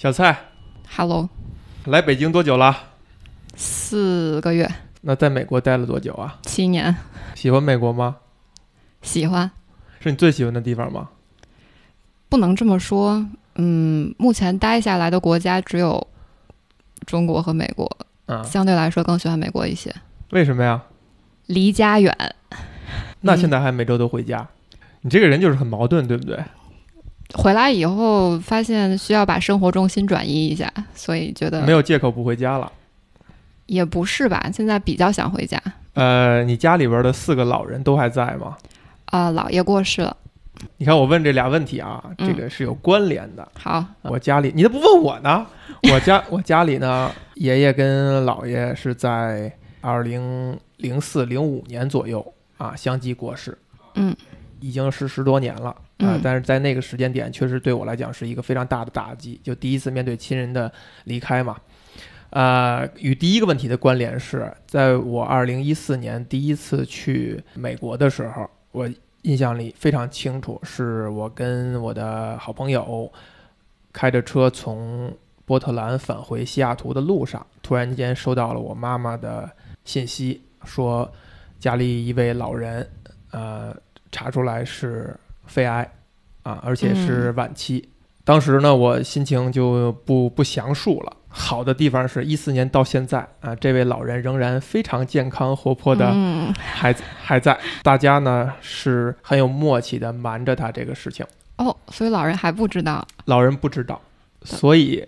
小蔡，Hello，来北京多久了？四个月，那在美国待了多久啊？七年，喜欢美国吗？喜欢，是你最喜欢的地方吗？不能这么说，嗯，目前待下来的国家只有中国和美国，啊，相对来说更喜欢美国一些。为什么呀？离家远。那现在还每周都回家？你这个人就是很矛盾，对不对？回来以后发现需要把生活重心转移一下，所以觉得没有借口不回家了。也不是吧，现在比较想回家。呃，你家里边的四个老人都还在吗？啊，姥爷过世了。你看我问这俩问题啊，这个是有关联的。好，我家里你都不问我呢？我家我家里呢，爷爷跟姥爷是在二零零四零五年左右啊相继过世。嗯，已经是十多年了。啊，但是在那个时间点，确实对我来讲是一个非常大的打击，就第一次面对亲人的离开嘛。呃，与第一个问题的关联是，在我二零一四年第一次去美国的时候，我印象里非常清楚，是我跟我的好朋友开着车从波特兰返回西雅图的路上，突然间收到了我妈妈的信息，说家里一位老人，呃，查出来是。肺癌，啊，而且是晚期。当时呢，我心情就不不详述了。好的地方是一四年到现在啊，这位老人仍然非常健康活泼的，还还在。大家呢是很有默契的瞒着他这个事情。哦，所以老人还不知道。老人不知道，所以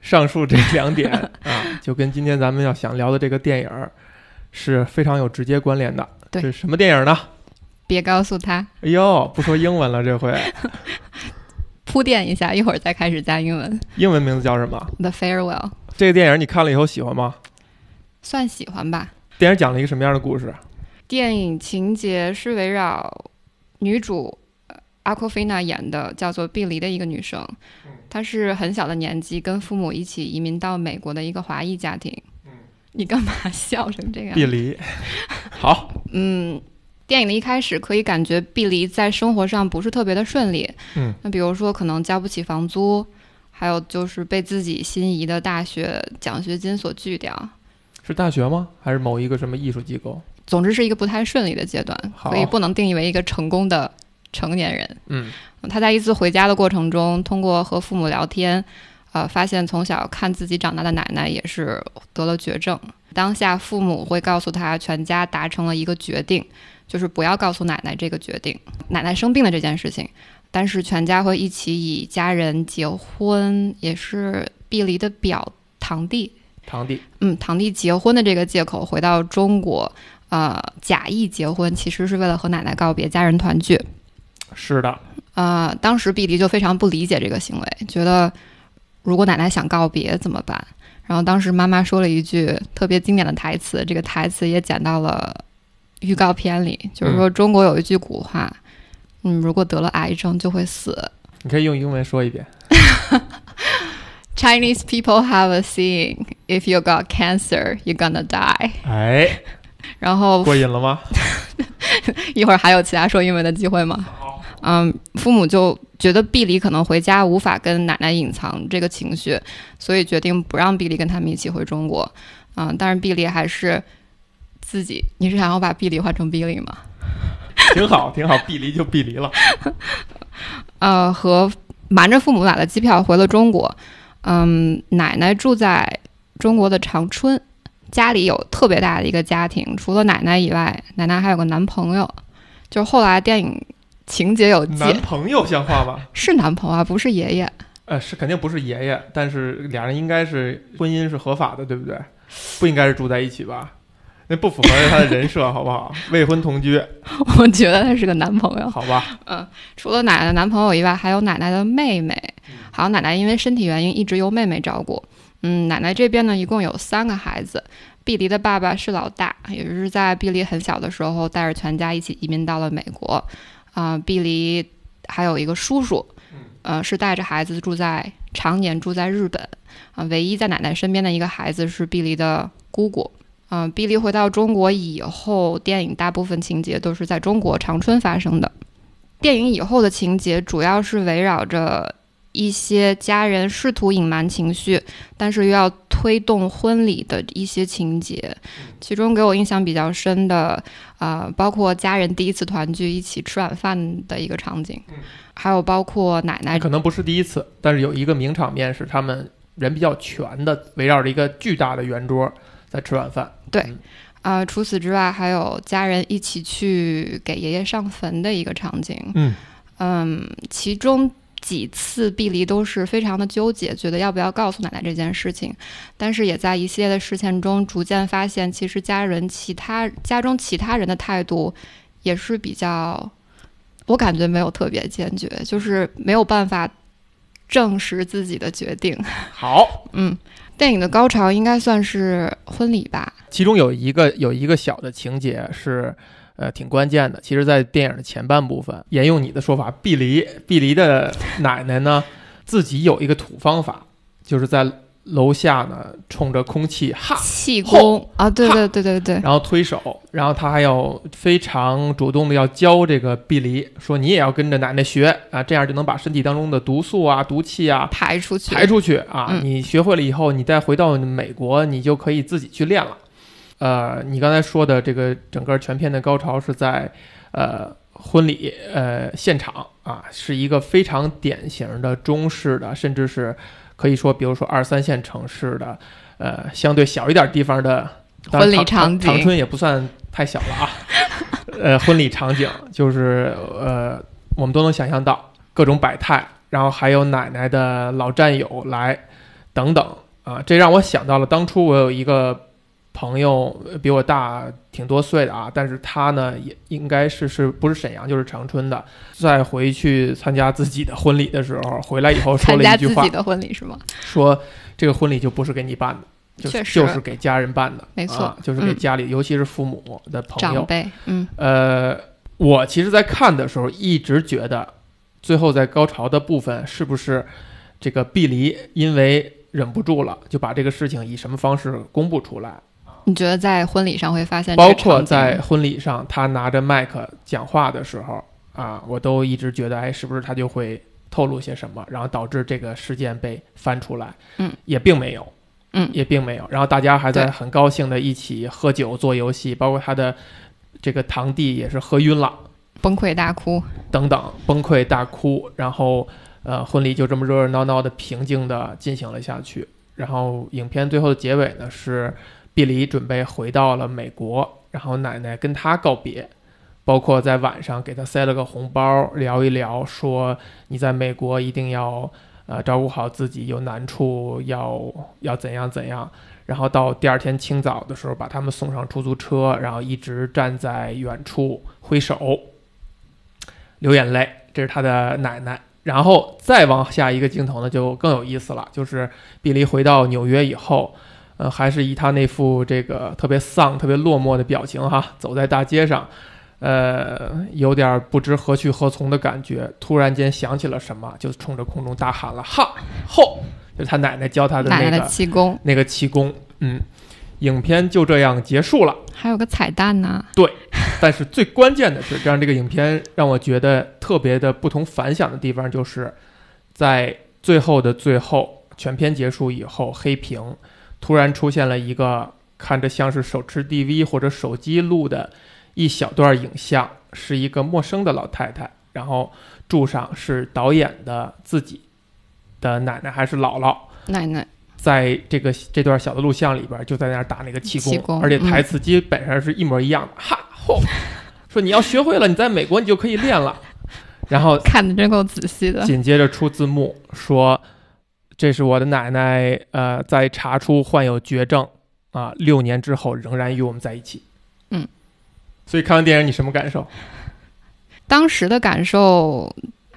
上述这两点啊，就跟今天咱们要想聊的这个电影是非常有直接关联的。对，是什么电影呢？别告诉他。哎呦，不说英文了，这回 铺垫一下，一会儿再开始加英文。英文名字叫什么？The Farewell。这个电影你看了以后喜欢吗？算喜欢吧。电影讲了一个什么样的故事？电影情节是围绕女主阿库菲娜演的，叫做碧梨的一个女生。她是很小的年纪跟父母一起移民到美国的一个华裔家庭。你干嘛笑成这样？碧梨。好。嗯。电影的一开始可以感觉碧梨在生活上不是特别的顺利，嗯，那比如说可能交不起房租，还有就是被自己心仪的大学奖学金所拒掉，是大学吗？还是某一个什么艺术机构？总之是一个不太顺利的阶段，所以不能定义为一个成功的成年人。嗯，他在一次回家的过程中，通过和父母聊天，呃，发现从小看自己长大的奶奶也是得了绝症，当下父母会告诉他，全家达成了一个决定。就是不要告诉奶奶这个决定，奶奶生病的这件事情，但是全家会一起以家人结婚，也是碧梨的表堂弟，堂弟，嗯，堂弟结婚的这个借口回到中国，呃，假意结婚，其实是为了和奶奶告别，家人团聚。是的，呃，当时碧梨就非常不理解这个行为，觉得如果奶奶想告别怎么办？然后当时妈妈说了一句特别经典的台词，这个台词也讲到了。预告片里就是说，中国有一句古话，嗯，如果得了癌症就会死。你可以用英文说一遍。Chinese people have a saying: "If you got cancer, you're gonna die." 哎，然后过瘾了吗？一会儿还有其他说英文的机会吗？嗯，父母就觉得碧梨可能回家无法跟奶奶隐藏这个情绪，所以决定不让碧梨跟他们一起回中国。嗯，但是碧梨还是。自己，你是想要把碧梨换成碧梨吗？挺好，挺好，碧梨就碧梨了。呃，和瞒着父母买了机票回了中国。嗯，奶奶住在中国的长春，家里有特别大的一个家庭，除了奶奶以外，奶奶还有个男朋友。就是后来电影情节有男朋友像话吗？是男朋友啊，不是爷爷。呃，是肯定不是爷爷，但是俩人应该是婚姻是合法的，对不对？不应该是住在一起吧？那不符合他的人设，好不好？未婚同居，我觉得他是个男朋友。好吧，嗯，除了奶奶的男朋友以外，还有奶奶的妹妹。还有奶奶因为身体原因一直由妹妹照顾。嗯，奶奶这边呢，一共有三个孩子。碧梨的爸爸是老大，也就是在碧梨很小的时候带着全家一起移民到了美国。啊，碧梨还有一个叔叔，呃，是带着孩子住在常年住在日本。啊，唯一在奶奶身边的一个孩子是碧梨的姑姑。嗯，比利回到中国以后，电影大部分情节都是在中国长春发生的。电影以后的情节主要是围绕着一些家人试图隐瞒情绪，但是又要推动婚礼的一些情节。其中给我印象比较深的，啊，包括家人第一次团聚一起吃晚饭的一个场景，还有包括奶奶可能不是第一次，但是有一个名场面是他们人比较全的，围绕着一个巨大的圆桌在吃晚饭。对。啊，除此之外，还有家人一起去给爷爷上坟的一个场景。嗯嗯，其中几次碧离都是非常的纠结，觉得要不要告诉奶奶这件事情。但是也在一系列的事件中，逐渐发现，其实家人其他家中其他人的态度也是比较，我感觉没有特别坚决，就是没有办法证实自己的决定。好，嗯。电影的高潮应该算是婚礼吧，其中有一个有一个小的情节是，呃，挺关键的。其实，在电影的前半部分，沿用你的说法，碧梨，碧梨的奶奶呢，自己有一个土方法，就是在。楼下呢，冲着空气哈气功啊，对对对对对，然后推手，然后他还要非常主动的要教这个碧梨，说你也要跟着奶奶学啊，这样就能把身体当中的毒素啊、毒气啊排出去，排出去啊。你学会了以后，你再回到美国，你就可以自己去练了。呃，你刚才说的这个整个全片的高潮是在呃婚礼呃现场啊，是一个非常典型的中式的，甚至是。可以说，比如说二三线城市的，呃，相对小一点地方的婚礼场景，长春也不算太小了啊。呃，婚礼场景就是呃，我们都能想象到各种百态，然后还有奶奶的老战友来等等啊，这让我想到了当初我有一个。朋友比我大挺多岁的啊，但是他呢也应该是是不是沈阳就是长春的。在回去参加自己的婚礼的时候，回来以后说了一句话：“自己的婚礼是吗？”说这个婚礼就不是给你办的，就就是给家人办的，没错，就是给家里，尤其是父母的朋友长辈。嗯，呃，我其实，在看的时候一直觉得，最后在高潮的部分是不是这个碧离因为忍不住了，就把这个事情以什么方式公布出来？你觉得在婚礼上会发现？包括在婚礼上，他拿着麦克讲话的时候啊，我都一直觉得，哎，是不是他就会透露些什么，然后导致这个事件被翻出来？嗯，也并没有，嗯，也并没有。然后大家还在很高兴的一起喝酒做游戏，包括他的这个堂弟也是喝晕了，崩溃大哭等等，崩溃大哭。然后呃，婚礼就这么热热闹闹的平静的进行了下去。然后影片最后的结尾呢是。毕离准备回到了美国，然后奶奶跟他告别，包括在晚上给他塞了个红包，聊一聊，说你在美国一定要呃照顾好自己，有难处要要怎样怎样。然后到第二天清早的时候，把他们送上出租车，然后一直站在远处挥手，流眼泪。这是他的奶奶。然后再往下一个镜头呢，就更有意思了，就是毕离回到纽约以后。呃，还是以他那副这个特别丧、特别落寞的表情哈，走在大街上，呃，有点不知何去何从的感觉。突然间想起了什么，就冲着空中大喊了“哈吼”，就是他奶奶教他的那个气功，那个气功。嗯，影片就这样结束了。还有个彩蛋呢。对，但是最关键的是，这样这个影片让我觉得特别的不同凡响的地方，就是在最后的最后，全片结束以后，黑屏。突然出现了一个看着像是手持 DV 或者手机录的一小段影像，是一个陌生的老太太，然后柱上是导演的自己的奶奶还是姥姥奶奶，在这个这段小的录像里边就在那儿打那个气功，而且台词基本上是一模一样的，哈吼，说你要学会了，你在美国你就可以练了，然后 看的真够仔细的，紧接着出字幕说。这是我的奶奶，呃，在查出患有绝症啊，六年之后仍然与我们在一起。嗯，所以看完电影你什么感受？当时的感受，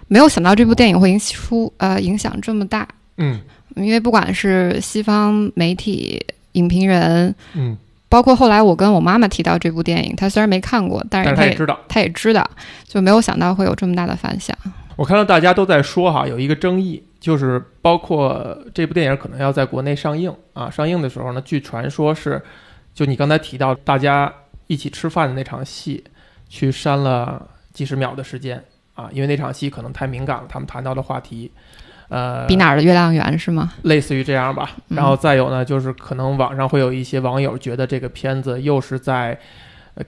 没有想到这部电影会引起出呃影响这么大。嗯，因为不管是西方媒体、影评人，嗯，包括后来我跟我妈妈提到这部电影，她虽然没看过，但是她也知道，她也知道，就没有想到会有这么大的反响。我看到大家都在说哈，有一个争议。就是包括这部电影可能要在国内上映啊，上映的时候呢，据传说是，就你刚才提到大家一起吃饭的那场戏，去删了几十秒的时间啊，因为那场戏可能太敏感了，他们谈到的话题，呃，比哪儿的月亮圆是吗？类似于这样吧。然后再有呢，就是可能网上会有一些网友觉得这个片子又是在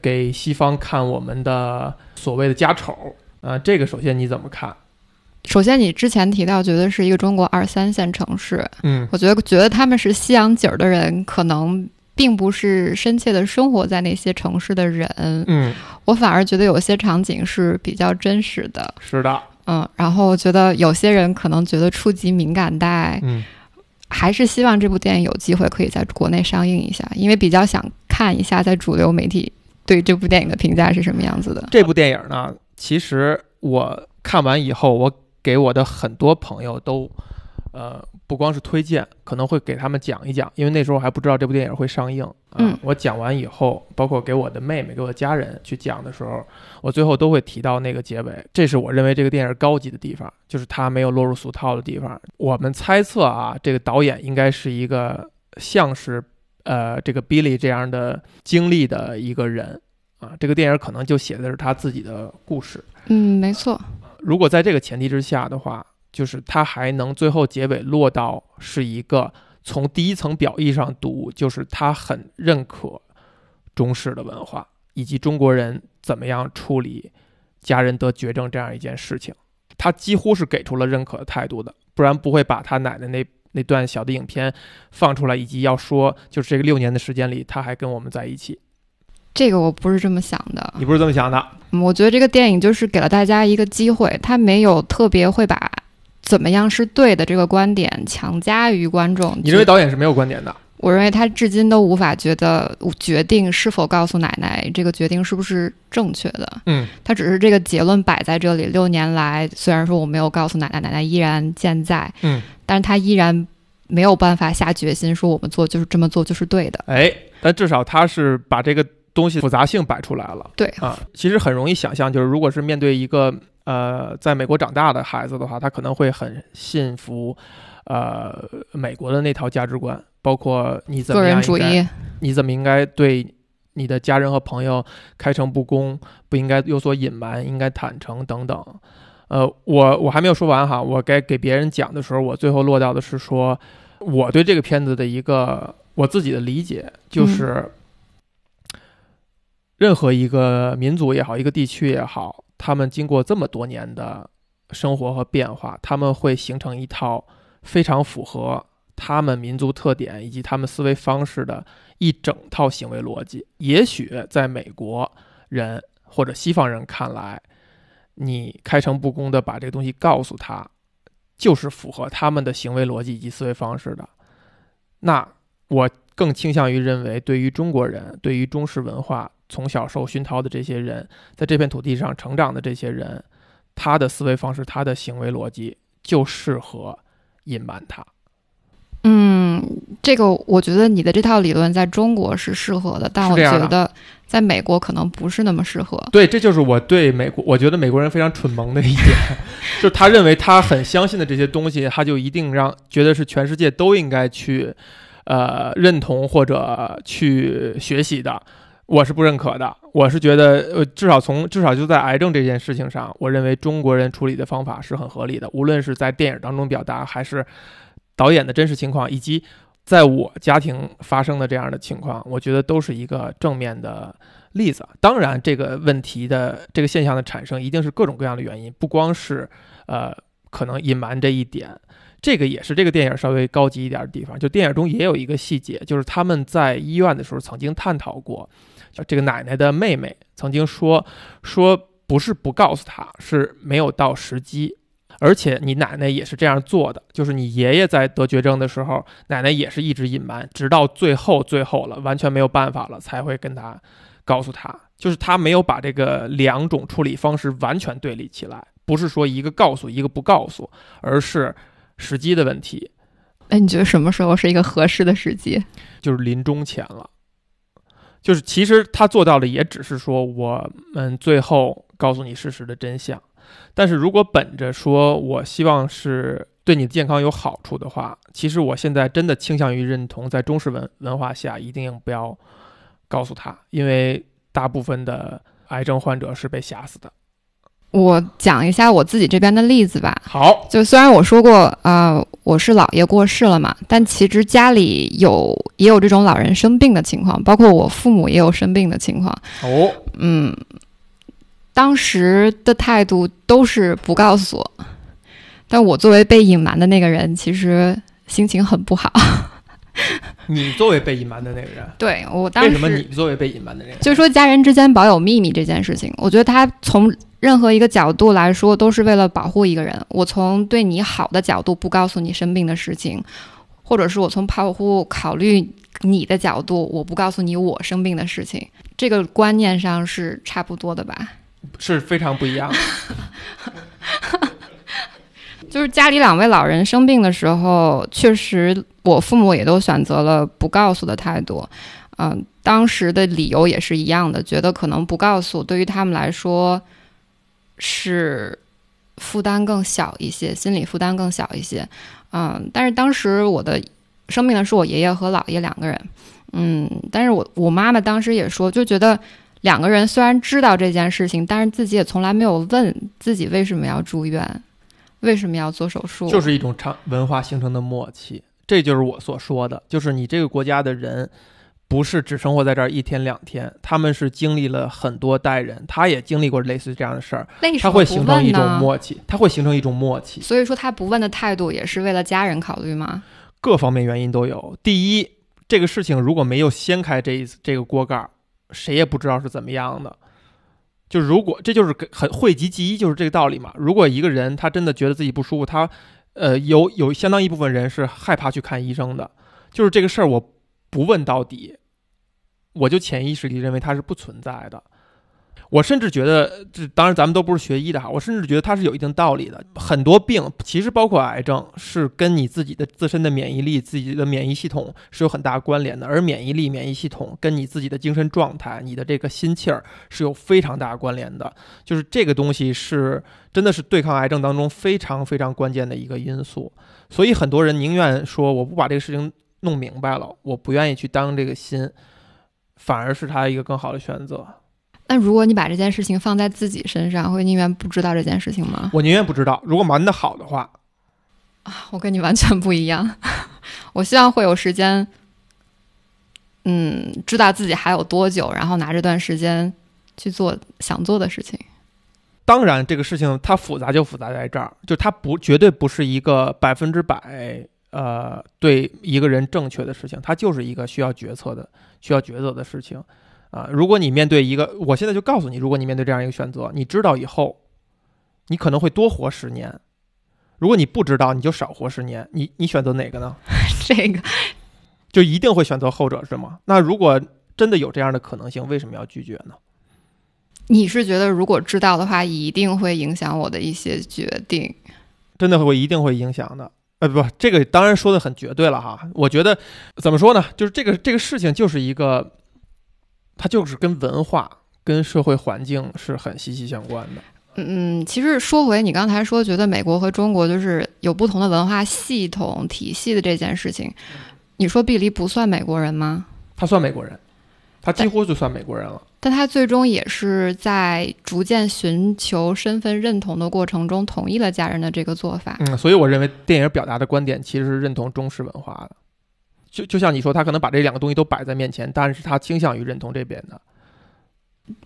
给西方看我们的所谓的家丑。呃，这个首先你怎么看？首先，你之前提到觉得是一个中国二三线城市，嗯，我觉得觉得他们是西洋景儿的人，可能并不是深切的生活在那些城市的人，嗯，我反而觉得有些场景是比较真实的，是的，嗯，然后我觉得有些人可能觉得触及敏感带，嗯，还是希望这部电影有机会可以在国内上映一下，因为比较想看一下在主流媒体对这部电影的评价是什么样子的。这部电影呢，其实我看完以后，我。给我的很多朋友都，呃，不光是推荐，可能会给他们讲一讲，因为那时候还不知道这部电影会上映。嗯，我讲完以后，包括给我的妹妹、给我的家人去讲的时候，我最后都会提到那个结尾。这是我认为这个电影高级的地方，就是它没有落入俗套的地方。我们猜测啊，这个导演应该是一个像是呃这个 Billy 这样的经历的一个人啊。这个电影可能就写的是他自己的故事。嗯，没错。如果在这个前提之下的话，就是他还能最后结尾落到是一个从第一层表意上读，就是他很认可中式的文化以及中国人怎么样处理家人得绝症这样一件事情，他几乎是给出了认可的态度的，不然不会把他奶奶那那段小的影片放出来，以及要说就是这个六年的时间里他还跟我们在一起。这个我不是这么想的，你不是这么想的？我觉得这个电影就是给了大家一个机会，他没有特别会把怎么样是对的这个观点强加于观众。你认为导演是没有观点的？我认为他至今都无法觉得决定是否告诉奶奶这个决定是不是正确的。嗯，他只是这个结论摆在这里。六年来，虽然说我没有告诉奶奶，奶奶依然健在。嗯，但是他依然没有办法下决心说我们做就是这么做就是对的。哎，但至少他是把这个。东西复杂性摆出来了，对啊，其实很容易想象，就是如果是面对一个呃在美国长大的孩子的话，他可能会很信服，呃美国的那套价值观，包括你怎么个人主义，你怎么应该对你的家人和朋友开诚布公，不应该有所隐瞒，应该坦诚等等。呃，我我还没有说完哈，我该给别人讲的时候，我最后落到的是说，我对这个片子的一个我自己的理解就是。任何一个民族也好，一个地区也好，他们经过这么多年的生活和变化，他们会形成一套非常符合他们民族特点以及他们思维方式的一整套行为逻辑。也许在美国人或者西方人看来，你开诚布公的把这个东西告诉他，就是符合他们的行为逻辑以及思维方式的。那我更倾向于认为，对于中国人，对于中式文化。从小受熏陶的这些人，在这片土地上成长的这些人，他的思维方式、他的行为逻辑就适合隐瞒他。嗯，这个我觉得你的这套理论在中国是适合的，但我觉得在美国可能不是那么适合。对，这就是我对美国，我觉得美国人非常蠢萌的一点，就是他认为他很相信的这些东西，他就一定让觉得是全世界都应该去呃认同或者去学习的。我是不认可的，我是觉得，呃，至少从至少就在癌症这件事情上，我认为中国人处理的方法是很合理的。无论是在电影当中表达，还是导演的真实情况，以及在我家庭发生的这样的情况，我觉得都是一个正面的例子。当然，这个问题的这个现象的产生，一定是各种各样的原因，不光是呃可能隐瞒这一点。这个也是这个电影稍微高级一点的地方。就电影中也有一个细节，就是他们在医院的时候曾经探讨过。这个奶奶的妹妹曾经说：“说不是不告诉他，是没有到时机。而且你奶奶也是这样做的，就是你爷爷在得绝症的时候，奶奶也是一直隐瞒，直到最后最后了，完全没有办法了，才会跟他告诉他。就是他没有把这个两种处理方式完全对立起来，不是说一个告诉一个不告诉，而是时机的问题。哎，你觉得什么时候是一个合适的时机？就是临终前了。”就是，其实他做到的也只是说，我们最后告诉你事实的真相。但是如果本着说我希望是对你的健康有好处的话，其实我现在真的倾向于认同，在中式文文化下，一定不要告诉他，因为大部分的癌症患者是被吓死的。我讲一下我自己这边的例子吧。好，就虽然我说过，呃，我是姥爷过世了嘛，但其实家里有也有这种老人生病的情况，包括我父母也有生病的情况。哦，嗯，当时的态度都是不告诉我，但我作为被隐瞒的那个人，其实心情很不好。你作为被隐瞒的那个人，对我当时为什么你作为被隐瞒的那个人？就是说家人之间保有秘密这件事情，我觉得他从任何一个角度来说都是为了保护一个人。我从对你好的角度不告诉你生病的事情，或者是我从保护考虑你的角度，我不告诉你我生病的事情，这个观念上是差不多的吧？是非常不一样的。就是家里两位老人生病的时候，确实我父母也都选择了不告诉的态度。嗯，当时的理由也是一样的，觉得可能不告诉对于他们来说是负担更小一些，心理负担更小一些。嗯，但是当时我的生病的是我爷爷和姥爷两个人。嗯，但是我我妈妈当时也说，就觉得两个人虽然知道这件事情，但是自己也从来没有问自己为什么要住院。为什么要做手术？就是一种长文化形成的默契，这就是我所说的，就是你这个国家的人，不是只生活在这儿一天两天，他们是经历了很多代人，他也经历过类似这样的事儿，他会形成一种默契，他会形成一种默契。所以说他不问的态度也是为了家人考虑吗？各方面原因都有。第一，这个事情如果没有掀开这一这个锅盖，谁也不知道是怎么样的。就如果这就是很讳疾忌医，就是这个道理嘛。如果一个人他真的觉得自己不舒服，他，呃，有有相当一部分人是害怕去看医生的。就是这个事儿，我不问到底，我就潜意识里认为它是不存在的。我甚至觉得，这当然咱们都不是学医的哈。我甚至觉得它是有一定道理的。很多病，其实包括癌症，是跟你自己的自身的免疫力、自己的免疫系统是有很大关联的。而免疫力、免疫系统跟你自己的精神状态、你的这个心气儿是有非常大关联的。就是这个东西是真的是对抗癌症当中非常非常关键的一个因素。所以很多人宁愿说我不把这个事情弄明白了，我不愿意去当这个心，反而是他一个更好的选择。那如果你把这件事情放在自己身上，会宁愿不知道这件事情吗？我宁愿不知道。如果瞒得好的话，啊，我跟你完全不一样。我希望会有时间，嗯，知道自己还有多久，然后拿这段时间去做想做的事情。当然，这个事情它复杂就复杂在这儿，就它不绝对不是一个百分之百呃对一个人正确的事情，它就是一个需要决策的、需要抉择的事情。啊，如果你面对一个，我现在就告诉你，如果你面对这样一个选择，你知道以后，你可能会多活十年；如果你不知道，你就少活十年。你你选择哪个呢？这个 就一定会选择后者是吗？那如果真的有这样的可能性，为什么要拒绝呢？你是觉得如果知道的话，一定会影响我的一些决定？真的会一定会影响的？呃，不，这个当然说的很绝对了哈。我觉得怎么说呢？就是这个这个事情就是一个。它就是跟文化、跟社会环境是很息息相关的。嗯，其实说回你刚才说，觉得美国和中国就是有不同的文化系统体系的这件事情，你说毕黎不算美国人吗？他算美国人，他几乎就算美国人了。但他最终也是在逐渐寻求身份认同的过程中，同意了家人的这个做法。嗯，所以我认为电影表达的观点其实是认同中式文化的。就就像你说，他可能把这两个东西都摆在面前，但是他倾向于认同这边的。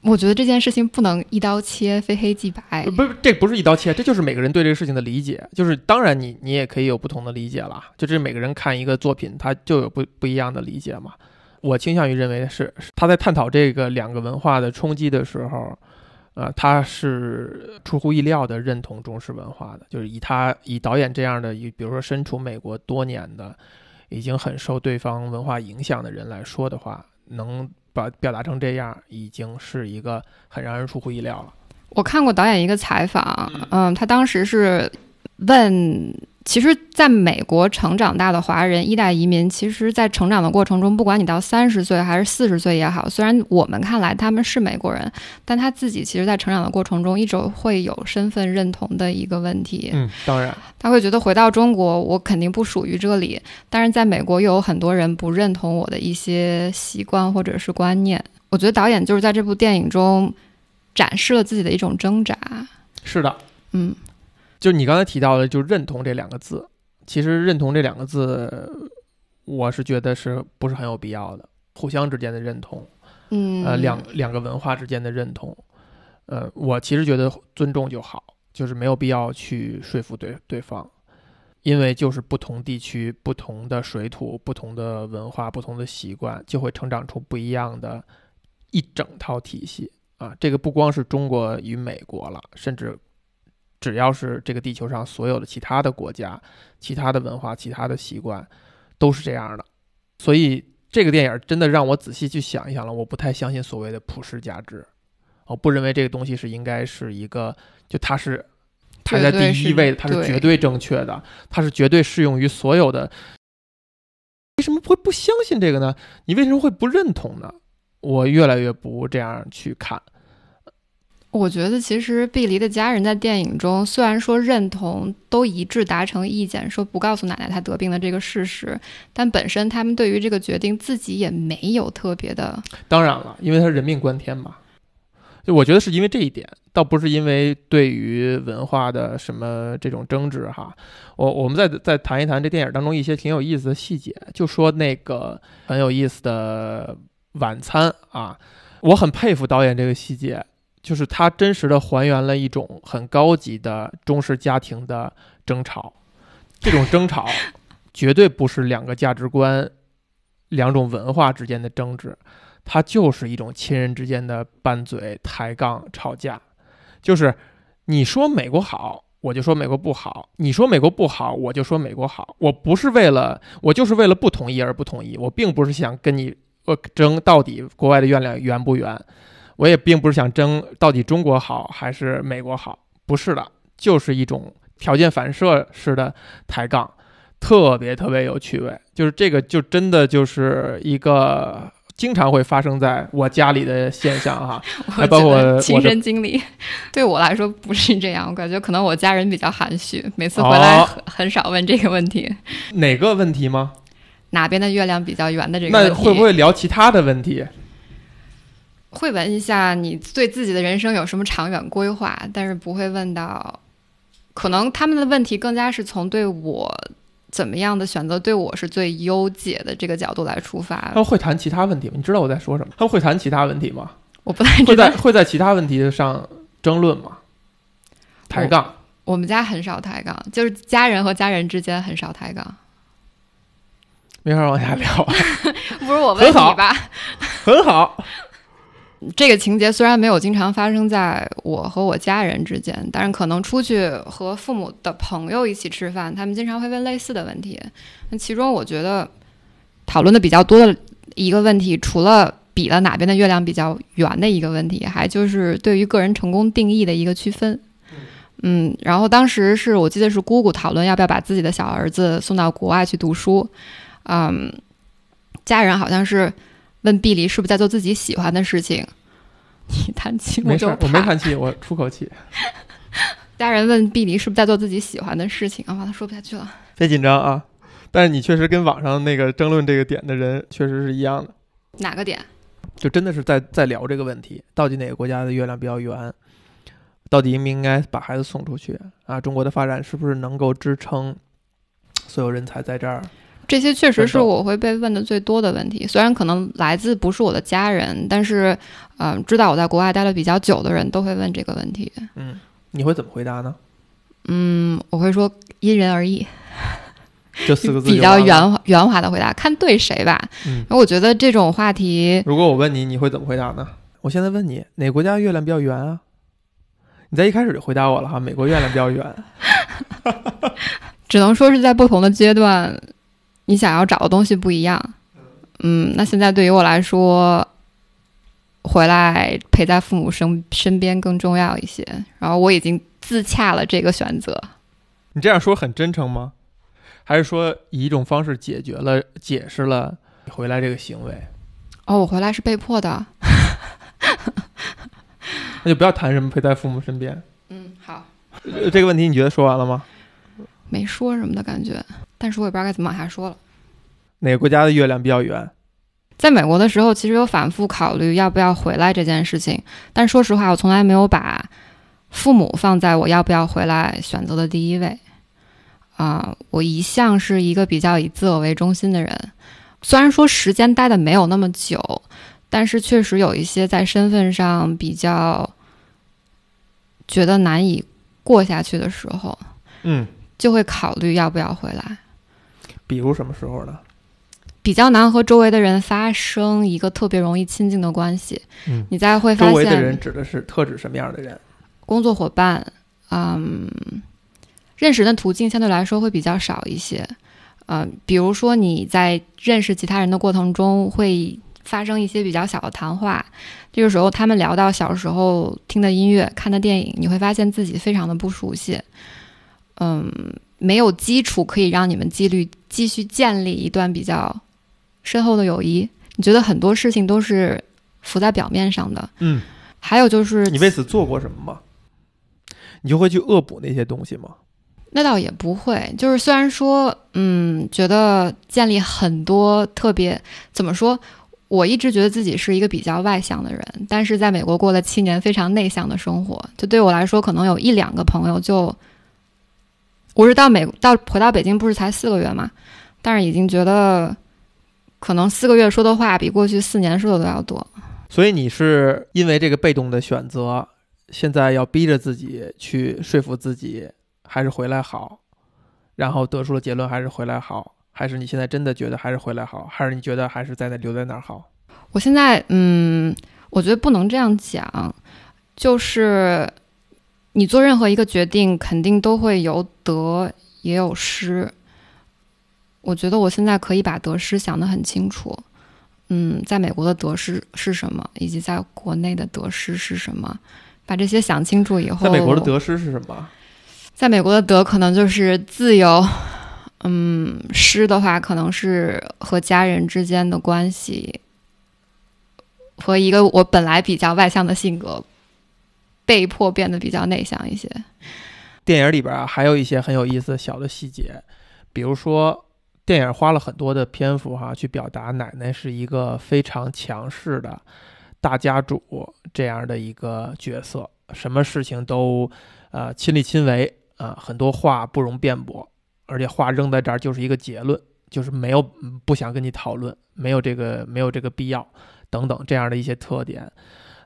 我觉得这件事情不能一刀切，非黑即白。不是，这不是一刀切，这就是每个人对这个事情的理解。就是当然，你你也可以有不同的理解了。就这是每个人看一个作品，他就有不不一样的理解嘛。我倾向于认为是他在探讨这个两个文化的冲击的时候，呃，他是出乎意料的认同中式文化的。就是以他以导演这样的一，比如说身处美国多年的。已经很受对方文化影响的人来说的话，能把表达成这样，已经是一个很让人出乎意料了。我看过导演一个采访，嗯，他当时是问。其实，在美国成长大的华人一代移民，其实，在成长的过程中，不管你到三十岁还是四十岁也好，虽然我们看来他们是美国人，但他自己其实，在成长的过程中，一直会有身份认同的一个问题。嗯，当然，他会觉得回到中国，我肯定不属于这里，但是在美国又有很多人不认同我的一些习惯或者是观念。我觉得导演就是在这部电影中展示了自己的一种挣扎。是的，嗯，就你刚才提到的，就认同这两个字，其实认同这两个字，我是觉得是不是很有必要的？互相之间的认同，嗯，呃，两两个文化之间的认同，呃，我其实觉得尊重就好，就是没有必要去说服对对方，因为就是不同地区、不同的水土、不同的文化、不同的习惯，就会成长出不一样的一整套体系啊。这个不光是中国与美国了，甚至只要是这个地球上所有的其他的国家、其他的文化、其他的习惯，都是这样的。所以这个电影真的让我仔细去想一想了，我不太相信所谓的普世价值。我不认为这个东西是应该是一个，就它是排在第一位的，它是绝对正确的，它是绝对适用于所有的。为什么会不相信这个呢？你为什么会不认同呢？我越来越不这样去看。我觉得其实碧梨的家人在电影中虽然说认同，都一致达成意见，说不告诉奶奶她得病的这个事实，但本身他们对于这个决定自己也没有特别的。当然了，因为他人命关天嘛。就我觉得是因为这一点，倒不是因为对于文化的什么这种争执哈。我我们再再谈一谈这电影当中一些挺有意思的细节，就说那个很有意思的晚餐啊，我很佩服导演这个细节。就是它真实的还原了一种很高级的中式家庭的争吵，这种争吵 绝对不是两个价值观、两种文化之间的争执，它就是一种亲人之间的拌嘴、抬杠、吵架。就是你说美国好，我就说美国不好；你说美国不好，我就说美国好。我不是为了，我就是为了不同意而不同意。我并不是想跟你呃争到底国外的月亮圆不圆。我也并不是想争到底中国好还是美国好，不是的，就是一种条件反射式的抬杠，特别特别有趣味。就是这个，就真的就是一个经常会发生在我家里的现象哈。还包括亲身经历，对我来说不是这样。我感觉可能我家人比较含蓄，每次回来很很少问这个问题。哪个问题吗？哪边的月亮比较圆的这个问题？那会不会聊其他的问题？会问一下你对自己的人生有什么长远规划，但是不会问到，可能他们的问题更加是从对我怎么样的选择对我是最优解的这个角度来出发。他们会谈其他问题吗？你知道我在说什么？他们会谈其他问题吗？我不太知道。会在会在其他问题上争论吗？抬杠？我们家很少抬杠，就是家人和家人之间很少抬杠。没法往下聊。不是我问你吧？很好。这个情节虽然没有经常发生在我和我家人之间，但是可能出去和父母的朋友一起吃饭，他们经常会问类似的问题。那其中我觉得讨论的比较多的一个问题，除了比了哪边的月亮比较圆的一个问题，还就是对于个人成功定义的一个区分。嗯，然后当时是我记得是姑姑讨论要不要把自己的小儿子送到国外去读书。嗯，家人好像是。问碧梨是不是在做自己喜欢的事情？你叹气，没事，我没叹气，我出口气。家人问碧梨是不是在做自己喜欢的事情啊？他说不下去了。别紧张啊！但是你确实跟网上那个争论这个点的人确实是一样的。哪个点？就真的是在在聊这个问题：到底哪个国家的月亮比较圆？到底应不应该把孩子送出去啊？中国的发展是不是能够支撑所有人才在这儿？这些确实是我会被问的最多的问题，虽然可能来自不是我的家人，但是，嗯，知道我在国外待了比较久的人都会问这个问题。嗯，你会怎么回答呢？嗯，我会说因人而异，这四个字比较圆圆滑的回答，看对谁吧。嗯，我觉得这种话题，如果我问你，你会怎么回答呢？我现在问你，哪个国家月亮比较圆啊？你在一开始就回答我了哈，美国月亮比较圆。只能说是在不同的阶段。你想要找的东西不一样，嗯，那现在对于我来说，回来陪在父母身身边更重要一些。然后我已经自洽了这个选择。你这样说很真诚吗？还是说以一种方式解决了、解释了你回来这个行为？哦，我回来是被迫的。那就不要谈什么陪在父母身边。嗯，好。这个问题你觉得说完了吗？没说什么的感觉。但是我也不知道该怎么往下说了。哪个国家的月亮比较圆？在美国的时候，其实有反复考虑要不要回来这件事情。但说实话，我从来没有把父母放在我要不要回来选择的第一位。啊，我一向是一个比较以自我为中心的人，虽然说时间待的没有那么久，但是确实有一些在身份上比较觉得难以过下去的时候，嗯，就会考虑要不要回来。比如什么时候呢？比较难和周围的人发生一个特别容易亲近的关系。嗯，你再会发现，周围的人指的是特指什么样的人？工作伙伴，嗯。认识的途径相对来说会比较少一些，嗯，比如说你在认识其他人的过程中会发生一些比较小的谈话，这个时候他们聊到小时候听的音乐、看的电影，你会发现自己非常的不熟悉，嗯，没有基础可以让你们纪律继续建立一段比较深厚的友谊。你觉得很多事情都是浮在表面上的，嗯，还有就是你为此做过什么吗？你就会去恶补那些东西吗？那倒也不会，就是虽然说，嗯，觉得建立很多特别怎么说，我一直觉得自己是一个比较外向的人，但是在美国过了七年非常内向的生活，就对我来说，可能有一两个朋友就，我是到美到回到北京不是才四个月嘛，但是已经觉得，可能四个月说的话比过去四年说的都要多。所以你是因为这个被动的选择，现在要逼着自己去说服自己。还是回来好，然后得出了结论，还是回来好，还是你现在真的觉得还是回来好，还是你觉得还是在那留在那儿好？我现在，嗯，我觉得不能这样讲，就是你做任何一个决定，肯定都会有得也有失。我觉得我现在可以把得失想得很清楚，嗯，在美国的得失是什么，以及在国内的得失是什么，把这些想清楚以后，在美国的得失是什么？在美国的得可能就是自由，嗯，失的话可能是和家人之间的关系，和一个我本来比较外向的性格，被迫变得比较内向一些。电影里边啊，还有一些很有意思的小的细节，比如说电影花了很多的篇幅哈，去表达奶奶是一个非常强势的大家主这样的一个角色，什么事情都呃亲力亲为。啊，很多话不容辩驳，而且话扔在这儿就是一个结论，就是没有不想跟你讨论，没有这个没有这个必要，等等这样的一些特点。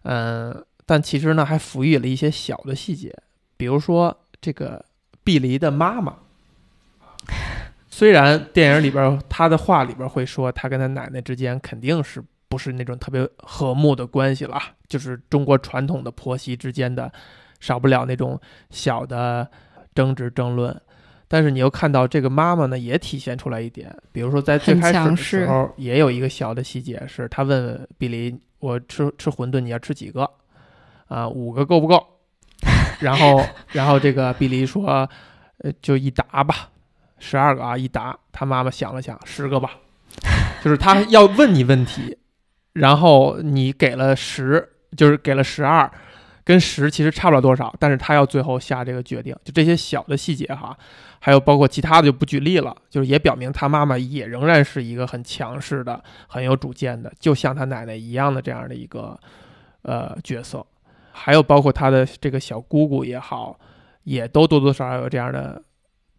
嗯，但其实呢，还赋予了一些小的细节，比如说这个碧梨的妈妈，虽然电影里边他的话里边会说他跟他奶奶之间肯定是不是那种特别和睦的关系了，就是中国传统的婆媳之间的少不了那种小的。争执争论，但是你又看到这个妈妈呢，也体现出来一点，比如说在最开始的时候，也有一个小的细节，是她问碧梨：“我吃吃馄饨，你要吃几个？啊，五个够不够？” 然后，然后这个比利说：“呃，就一打吧，十二个啊，一打。”他妈妈想了想，十个吧，就是他要问你问题，然后你给了十，就是给了十二。跟十其实差不了多少，但是他要最后下这个决定，就这些小的细节哈，还有包括其他的就不举例了，就是也表明他妈妈也仍然是一个很强势的、很有主见的，就像他奶奶一样的这样的一个呃角色，还有包括他的这个小姑姑也好，也都多多少少有这样的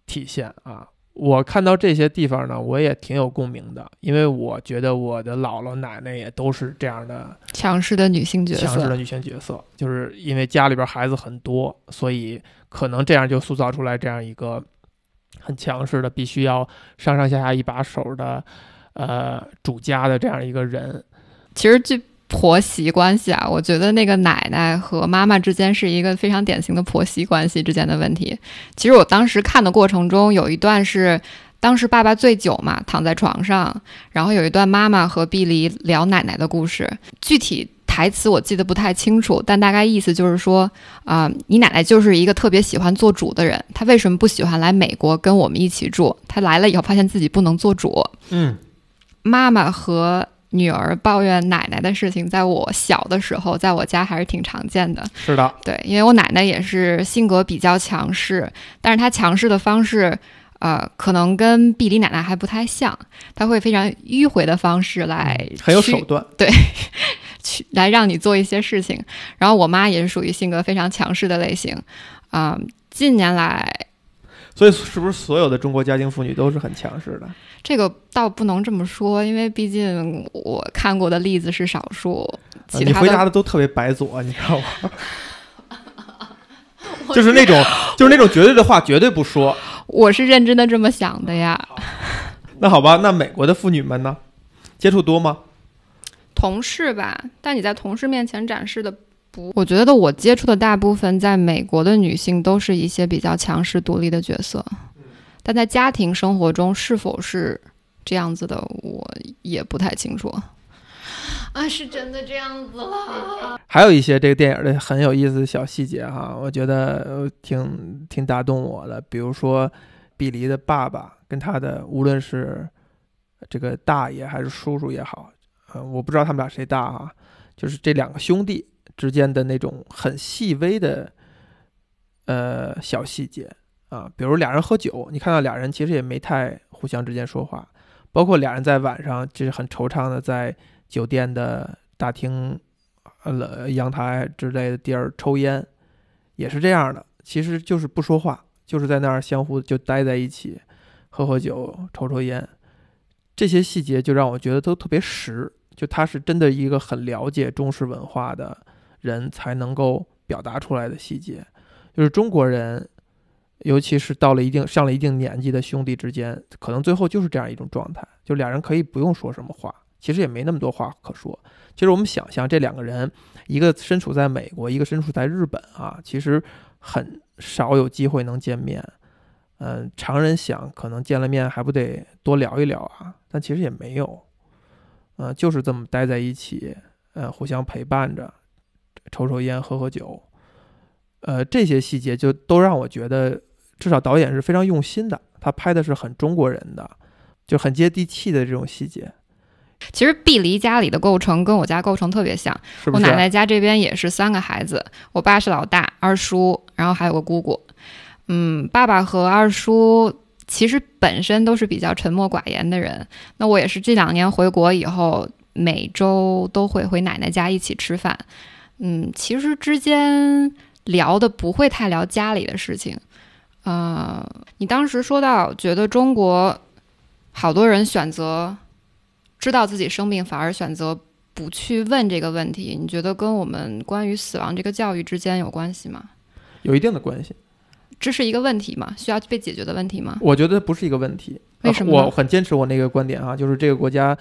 体现啊。我看到这些地方呢，我也挺有共鸣的，因为我觉得我的姥姥奶奶也都是这样的强势的女性角色。强势的女性角色，就是因为家里边孩子很多，所以可能这样就塑造出来这样一个很强势的、必须要上上下下一把手的，呃，主家的这样一个人。其实这。婆媳关系啊，我觉得那个奶奶和妈妈之间是一个非常典型的婆媳关系之间的问题。其实我当时看的过程中，有一段是当时爸爸醉酒嘛，躺在床上，然后有一段妈妈和碧梨聊奶奶的故事。具体台词我记得不太清楚，但大概意思就是说，啊，你奶奶就是一个特别喜欢做主的人，她为什么不喜欢来美国跟我们一起住？她来了以后发现自己不能做主。嗯，妈妈和。女儿抱怨奶奶的事情，在我小的时候，在我家还是挺常见的。是的，对，因为我奶奶也是性格比较强势，但是她强势的方式，呃，可能跟碧梨奶奶还不太像。她会非常迂回的方式来，很有手段。对，去来让你做一些事情。然后我妈也是属于性格非常强势的类型，啊，近年来，所以是不是所有的中国家庭妇女都是很强势的？这个倒不能这么说，因为毕竟我看过的例子是少数。你回答的都特别白左，你知道吗？就是那种，就是那种绝对的话，绝对不说。我是认真的这么想的呀。那好吧，那美国的妇女们呢？接触多吗？同事吧，但你在同事面前展示的不，我觉得我接触的大部分在美国的女性都是一些比较强势独立的角色，但在家庭生活中是否是这样子的，我也不太清楚。啊，是真的这样子了。还有一些这个电影的很有意思的小细节哈，我觉得挺挺打动我的。比如说，比利的爸爸跟他的无论是这个大爷还是叔叔也好，呃，我不知道他们俩谁大啊，就是这两个兄弟之间的那种很细微的呃小细节啊，比如俩人喝酒，你看到俩人其实也没太互相之间说话，包括俩人在晚上就是很惆怅的在。酒店的大厅、呃阳台之类的地儿抽烟，也是这样的。其实就是不说话，就是在那儿相互就待在一起，喝喝酒、抽抽烟。这些细节就让我觉得都特别实。就他是真的一个很了解中式文化的人才能够表达出来的细节。就是中国人，尤其是到了一定上了一定年纪的兄弟之间，可能最后就是这样一种状态，就俩人可以不用说什么话。其实也没那么多话可说。其实我们想象这两个人，一个身处在美国，一个身处在日本啊，其实很少有机会能见面。嗯，常人想可能见了面还不得多聊一聊啊，但其实也没有。嗯，就是这么待在一起，呃，互相陪伴着，抽抽烟，喝喝酒。呃，这些细节就都让我觉得，至少导演是非常用心的，他拍的是很中国人的，就很接地气的这种细节。其实碧梨家里的构成跟我家构成特别像，我奶奶家这边也是三个孩子，我爸是老大，二叔，然后还有个姑姑。嗯，爸爸和二叔其实本身都是比较沉默寡言的人。那我也是这两年回国以后，每周都会回奶奶家一起吃饭。嗯，其实之间聊的不会太聊家里的事情。呃，你当时说到觉得中国好多人选择。知道自己生病，反而选择不去问这个问题，你觉得跟我们关于死亡这个教育之间有关系吗？有一定的关系。这是一个问题吗？需要被解决的问题吗？我觉得不是一个问题。为什么？我很坚持我那个观点啊，就是这个国家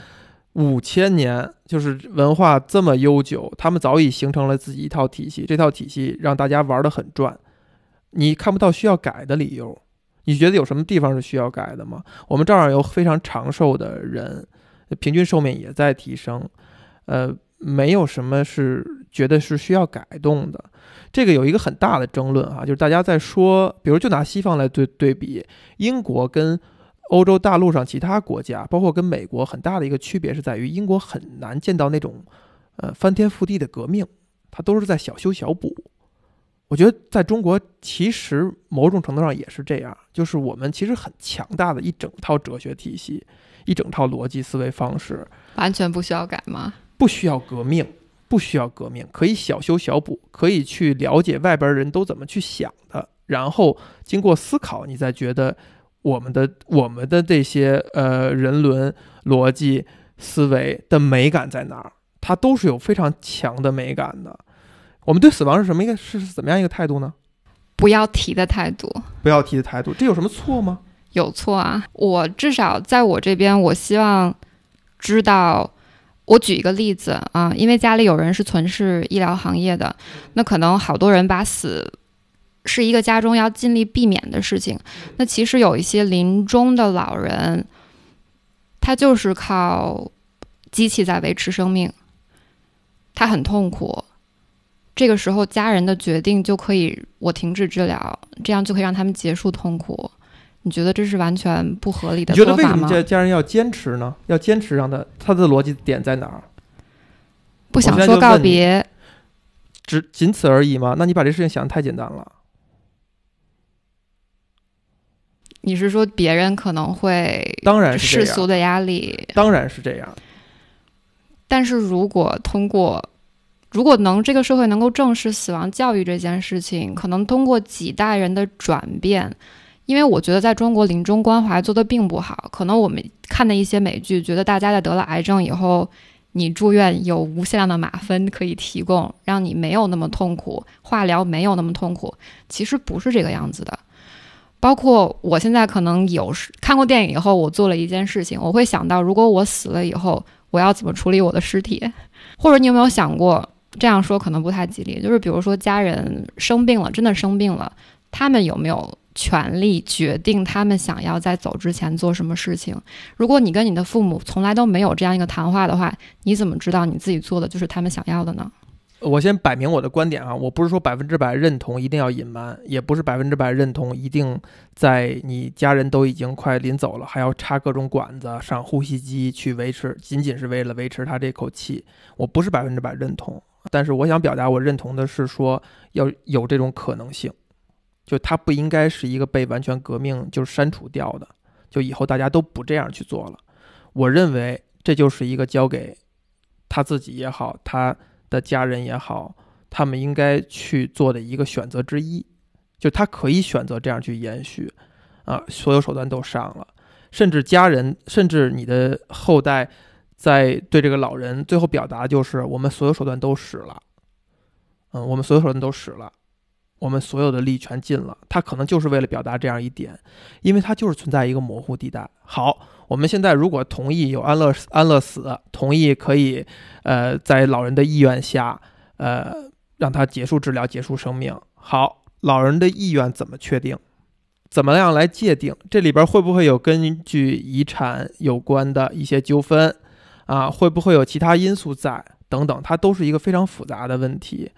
五千年就是文化这么悠久，他们早已形成了自己一套体系，这套体系让大家玩得很转，你看不到需要改的理由。你觉得有什么地方是需要改的吗？我们照样有非常长寿的人。平均寿命也在提升，呃，没有什么是觉得是需要改动的。这个有一个很大的争论啊，就是大家在说，比如就拿西方来对对比，英国跟欧洲大陆上其他国家，包括跟美国，很大的一个区别是在于，英国很难见到那种呃翻天覆地的革命，它都是在小修小补。我觉得在中国，其实某种程度上也是这样，就是我们其实很强大的一整套哲学体系。一整套逻辑思维方式，完全不需要改吗？不需要革命，不需要革命，可以小修小补，可以去了解外边人都怎么去想的，然后经过思考，你再觉得我们的我们的这些呃人伦逻辑思维的美感在哪儿？它都是有非常强的美感的。我们对死亡是什么一个是怎么样一个态度呢？不要提的态度，不要提的态度，这有什么错吗？有错啊！我至少在我这边，我希望知道。我举一个例子啊，因为家里有人是从事医疗行业的，那可能好多人把死是一个家中要尽力避免的事情。那其实有一些临终的老人，他就是靠机器在维持生命，他很痛苦。这个时候，家人的决定就可以我停止治疗，这样就可以让他们结束痛苦。你觉得这是完全不合理的做法吗？你觉得为什么家家人要坚持呢？要坚持让他他的逻辑点在哪儿？不想说告别，只仅此而已吗？那你把这事情想的太简单了。你是说别人可能会当然是世俗的压力，当然是这样。但是如果通过如果能这个社会能够正视死亡教育这件事情，可能通过几代人的转变，因为我觉得在中国临终关怀做的并不好。可能我们看的一些美剧，觉得大家在得了癌症以后，你住院有无限量的吗分可以提供，让你没有那么痛苦，化疗没有那么痛苦。其实不是这个样子的。包括我现在可能有看过电影以后，我做了一件事情，我会想到，如果我死了以后，我要怎么处理我的尸体？或者你有没有想过？这样说可能不太吉利，就是比如说家人生病了，真的生病了，他们有没有权利决定他们想要在走之前做什么事情？如果你跟你的父母从来都没有这样一个谈话的话，你怎么知道你自己做的就是他们想要的呢？我先摆明我的观点啊，我不是说百分之百认同一定要隐瞒，也不是百分之百认同一定在你家人都已经快临走了还要插各种管子上呼吸机去维持，仅仅是为了维持他这口气，我不是百分之百认同。但是我想表达，我认同的是说要有这种可能性，就他不应该是一个被完全革命就删除掉的，就以后大家都不这样去做了。我认为这就是一个交给他自己也好，他的家人也好，他们应该去做的一个选择之一，就他可以选择这样去延续，啊，所有手段都上了，甚至家人，甚至你的后代。在对这个老人最后表达就是我们所有手段都使了，嗯，我们所有手段都使了，我们所有的力全尽了。他可能就是为了表达这样一点，因为他就是存在一个模糊地带。好，我们现在如果同意有安乐安乐死，同意可以，呃，在老人的意愿下，呃，让他结束治疗，结束生命。好，老人的意愿怎么确定？怎么样来界定？这里边会不会有根据遗产有关的一些纠纷？啊，会不会有其他因素在？等等，它都是一个非常复杂的问题。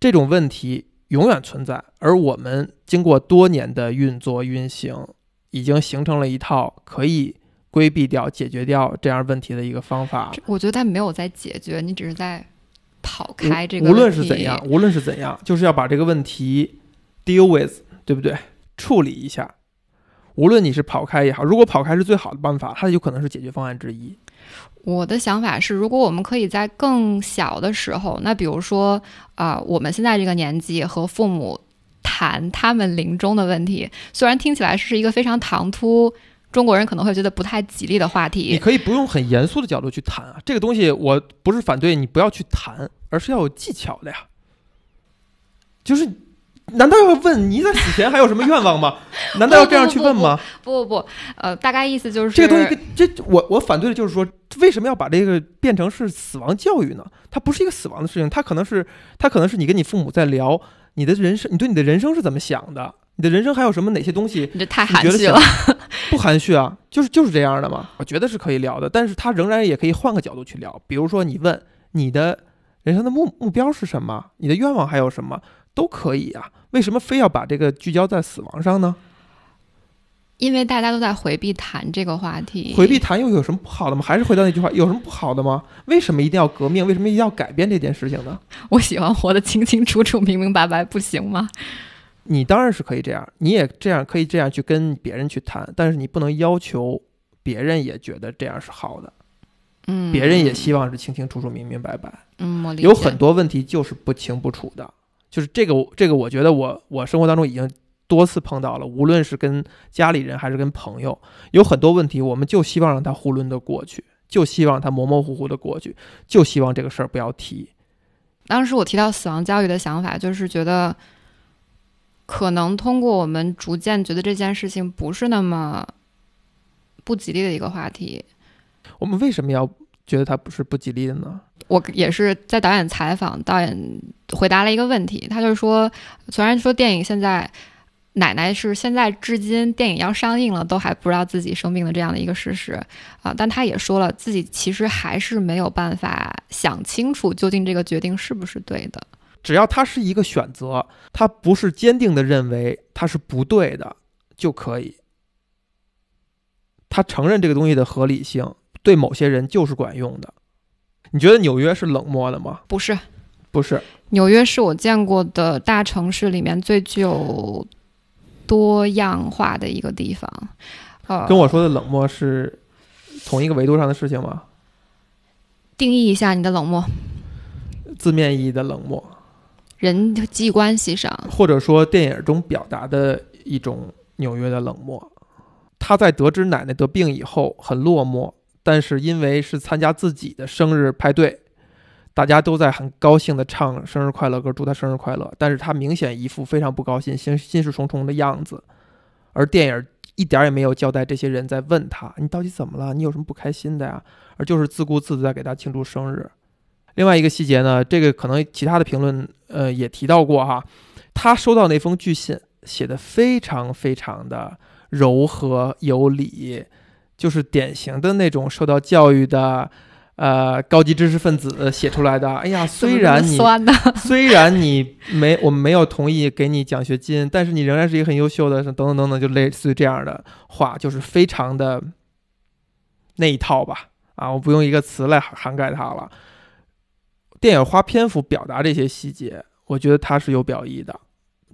这种问题永远存在，而我们经过多年的运作运行，已经形成了一套可以规避掉、解决掉这样问题的一个方法。我觉得他没有在解决，你只是在跑开这个。无论是怎样，无论是怎样，就是要把这个问题 deal with，对不对？处理一下。无论你是跑开也好，如果跑开是最好的办法，它有可能是解决方案之一。我的想法是，如果我们可以在更小的时候，那比如说啊，我们现在这个年纪和父母谈他们临终的问题，虽然听起来是一个非常唐突，中国人可能会觉得不太吉利的话题。你可以不用很严肃的角度去谈啊，这个东西我不是反对你不要去谈，而是要有技巧的呀，就是。难道要问你在死前还有什么愿望吗？难道要这样去问吗？不不不，呃，大概意思就是这个东西，这我我反对的就是说，为什么要把这个变成是死亡教育呢？它不是一个死亡的事情，它可能是，它可能是你跟你父母在聊你的人生，你对你的人生是怎么想的？你的人生还有什么哪些东西？你这太含蓄了，不含蓄啊，就是就是这样的嘛。我觉得是可以聊的，但是他仍然也可以换个角度去聊，比如说你问你的人生的目目标是什么？你的愿望还有什么？都可以啊，为什么非要把这个聚焦在死亡上呢？因为大家都在回避谈这个话题，回避谈又有什么不好的吗？还是回到那句话，有什么不好的吗？为什么一定要革命？为什么一定要改变这件事情呢？我喜欢活得清清楚楚、明明白白，不行吗？你当然是可以这样，你也这样可以这样去跟别人去谈，但是你不能要求别人也觉得这样是好的。嗯，别人也希望是清清楚楚、明明白白。嗯。有很多问题就是不清不楚的。就是这个，这个我觉得我我生活当中已经多次碰到了，无论是跟家里人还是跟朋友，有很多问题，我们就希望让它囫囵的过去，就希望它模模糊糊的过去，就希望这个事儿不要提。当时我提到死亡教育的想法，就是觉得可能通过我们逐渐觉得这件事情不是那么不吉利的一个话题。我们为什么要觉得它不是不吉利的呢？我也是在导演采访，导演回答了一个问题，他就说，虽然说电影现在奶奶是现在至今电影要上映了都还不知道自己生病的这样的一个事实啊，但他也说了自己其实还是没有办法想清楚究竟这个决定是不是对的。只要它是一个选择，它不是坚定的认为它是不对的就可以，他承认这个东西的合理性，对某些人就是管用的。你觉得纽约是冷漠的吗？不是，不是。纽约是我见过的大城市里面最具有多样化的一个地方。呃，跟我说的冷漠是同一个维度上的事情吗？定义一下你的冷漠。字面意义的冷漠，人际关系上，或者说电影中表达的一种纽约的冷漠。他在得知奶奶得病以后很落寞，但是因为是参加自己的生日派对，大家都在很高兴的唱生日快乐歌，祝他生日快乐。但是他明显一副非常不高兴、心 心事重重的样子，而电影一点也没有交代这些人在问他你到底怎么了，你有什么不开心的呀？而就是自顾自的在给他庆祝生日。另外一个细节呢，这个可能其他的评论呃也提到过哈，他收到那封拒信写的非常非常的。柔和有理，就是典型的那种受到教育的，呃，高级知识分子写出来的。哎呀，虽然你 虽然你没我们没有同意给你奖学金，但是你仍然是一个很优秀的，等等等等，就类似于这样的话，就是非常的那一套吧。啊，我不用一个词来涵盖它了。电影花篇幅表达这些细节，我觉得它是有表意的，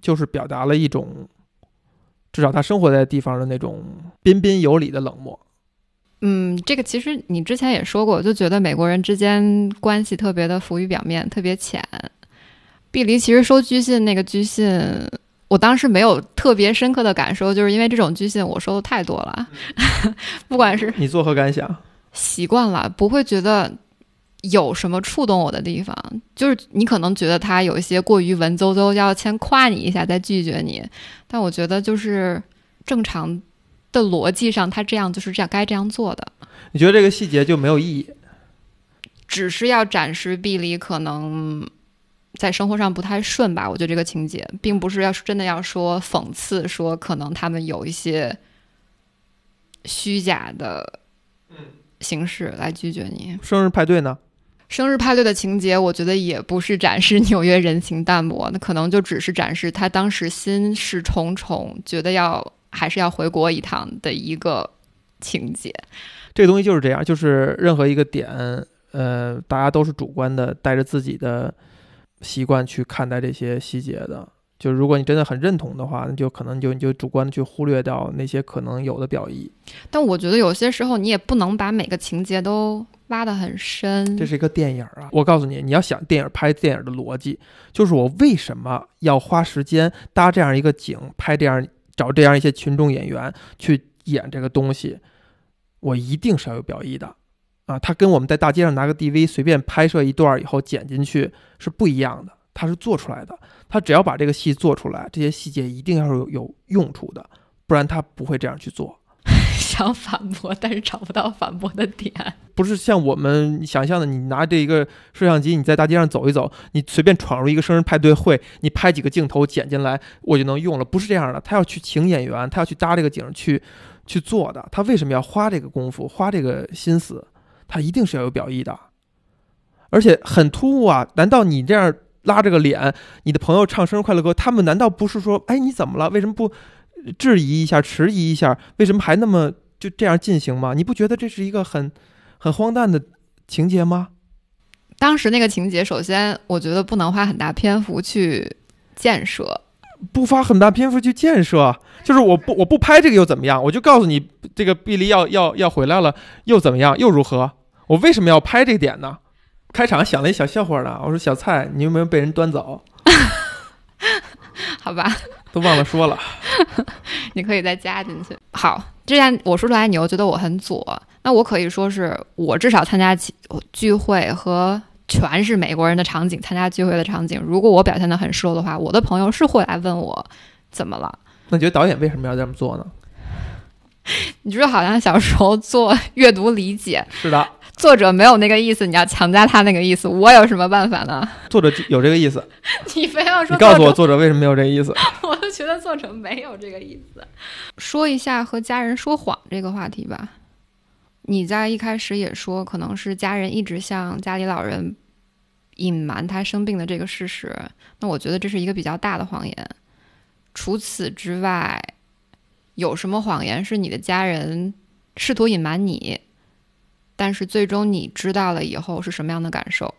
就是表达了一种。至少他生活在地方的那种彬彬有礼的冷漠，嗯，这个其实你之前也说过，就觉得美国人之间关系特别的浮于表面，特别浅。碧离其实收居信那个居信，我当时没有特别深刻的感受，就是因为这种居信我收的太多了，不管是你作何感想？习惯了，不会觉得。有什么触动我的地方？就是你可能觉得他有一些过于文绉绉，要先夸你一下再拒绝你，但我觉得就是正常的逻辑上，他这样就是这样该这样做的。你觉得这个细节就没有意义？只是要展示毕离可能在生活上不太顺吧？我觉得这个情节并不是要真的要说讽刺，说可能他们有一些虚假的形式来拒绝你。生日派对呢？生日派对的情节，我觉得也不是展示 纽约人情淡薄，那可能就只是展示他当时心事重重，觉得要还是要回国一趟的一个情节。这个东西就是这样，就是任何一个点，呃，大家都是主观的，带着自己的习惯去看待这些细节的。就如果你真的很认同的话，那就可能就你就主观的去忽略掉那些可能有的表意。但我觉得有些时候你也不能把每个情节都。挖得很深，这是一个电影啊！我告诉你，你要想电影拍电影的逻辑，就是我为什么要花时间搭这样一个景，拍这样找这样一些群众演员去演这个东西，我一定是要有表意的啊！他跟我们在大街上拿个 DV 随便拍摄一段以后剪进去是不一样的，他是做出来的，他只要把这个戏做出来，这些细节一定要有有用处的，不然他不会这样去做。想反驳，但是找不到反驳的点。不是像我们想象的，你拿着一个摄像机，你在大街上走一走，你随便闯入一个生日派对会，你拍几个镜头剪进来，我就能用了。不是这样的，他要去请演员，他要去搭这个景去去做的。他为什么要花这个功夫，花这个心思？他一定是要有表意的，而且很突兀啊！难道你这样拉着个脸，你的朋友唱生日快乐歌，他们难道不是说，哎，你怎么了？为什么不？质疑一下，迟疑一下，为什么还那么就这样进行吗？你不觉得这是一个很很荒诞的情节吗？当时那个情节，首先我觉得不能花很大篇幅去建设，不花很大篇幅去建设，就是我不我不拍这个又怎么样？我就告诉你，这个碧梨要要要回来了，又怎么样？又如何？我为什么要拍这点呢？开场想了一小笑话呢，我说小蔡，你有没有被人端走？好吧。都忘了说了，你可以再加进去。好，之前我说出来，你又觉得我很左，那我可以说是我至少参加聚会和全是美国人的场景，参加聚会的场景，如果我表现的很瘦的话，我的朋友是会来问我怎么了。那你觉得导演为什么要这么做呢？你觉得好像小时候做阅读理解，是的。作者没有那个意思，你要强加他那个意思，我有什么办法呢？作者有这个意思，你非要说，你告诉我作者为什么没有这个意思？我就觉得作者没有这个意思。说一下和家人说谎这个话题吧。你在一开始也说，可能是家人一直向家里老人隐瞒他生病的这个事实。那我觉得这是一个比较大的谎言。除此之外，有什么谎言是你的家人试图隐瞒你？但是最终你知道了以后是什么样的感受？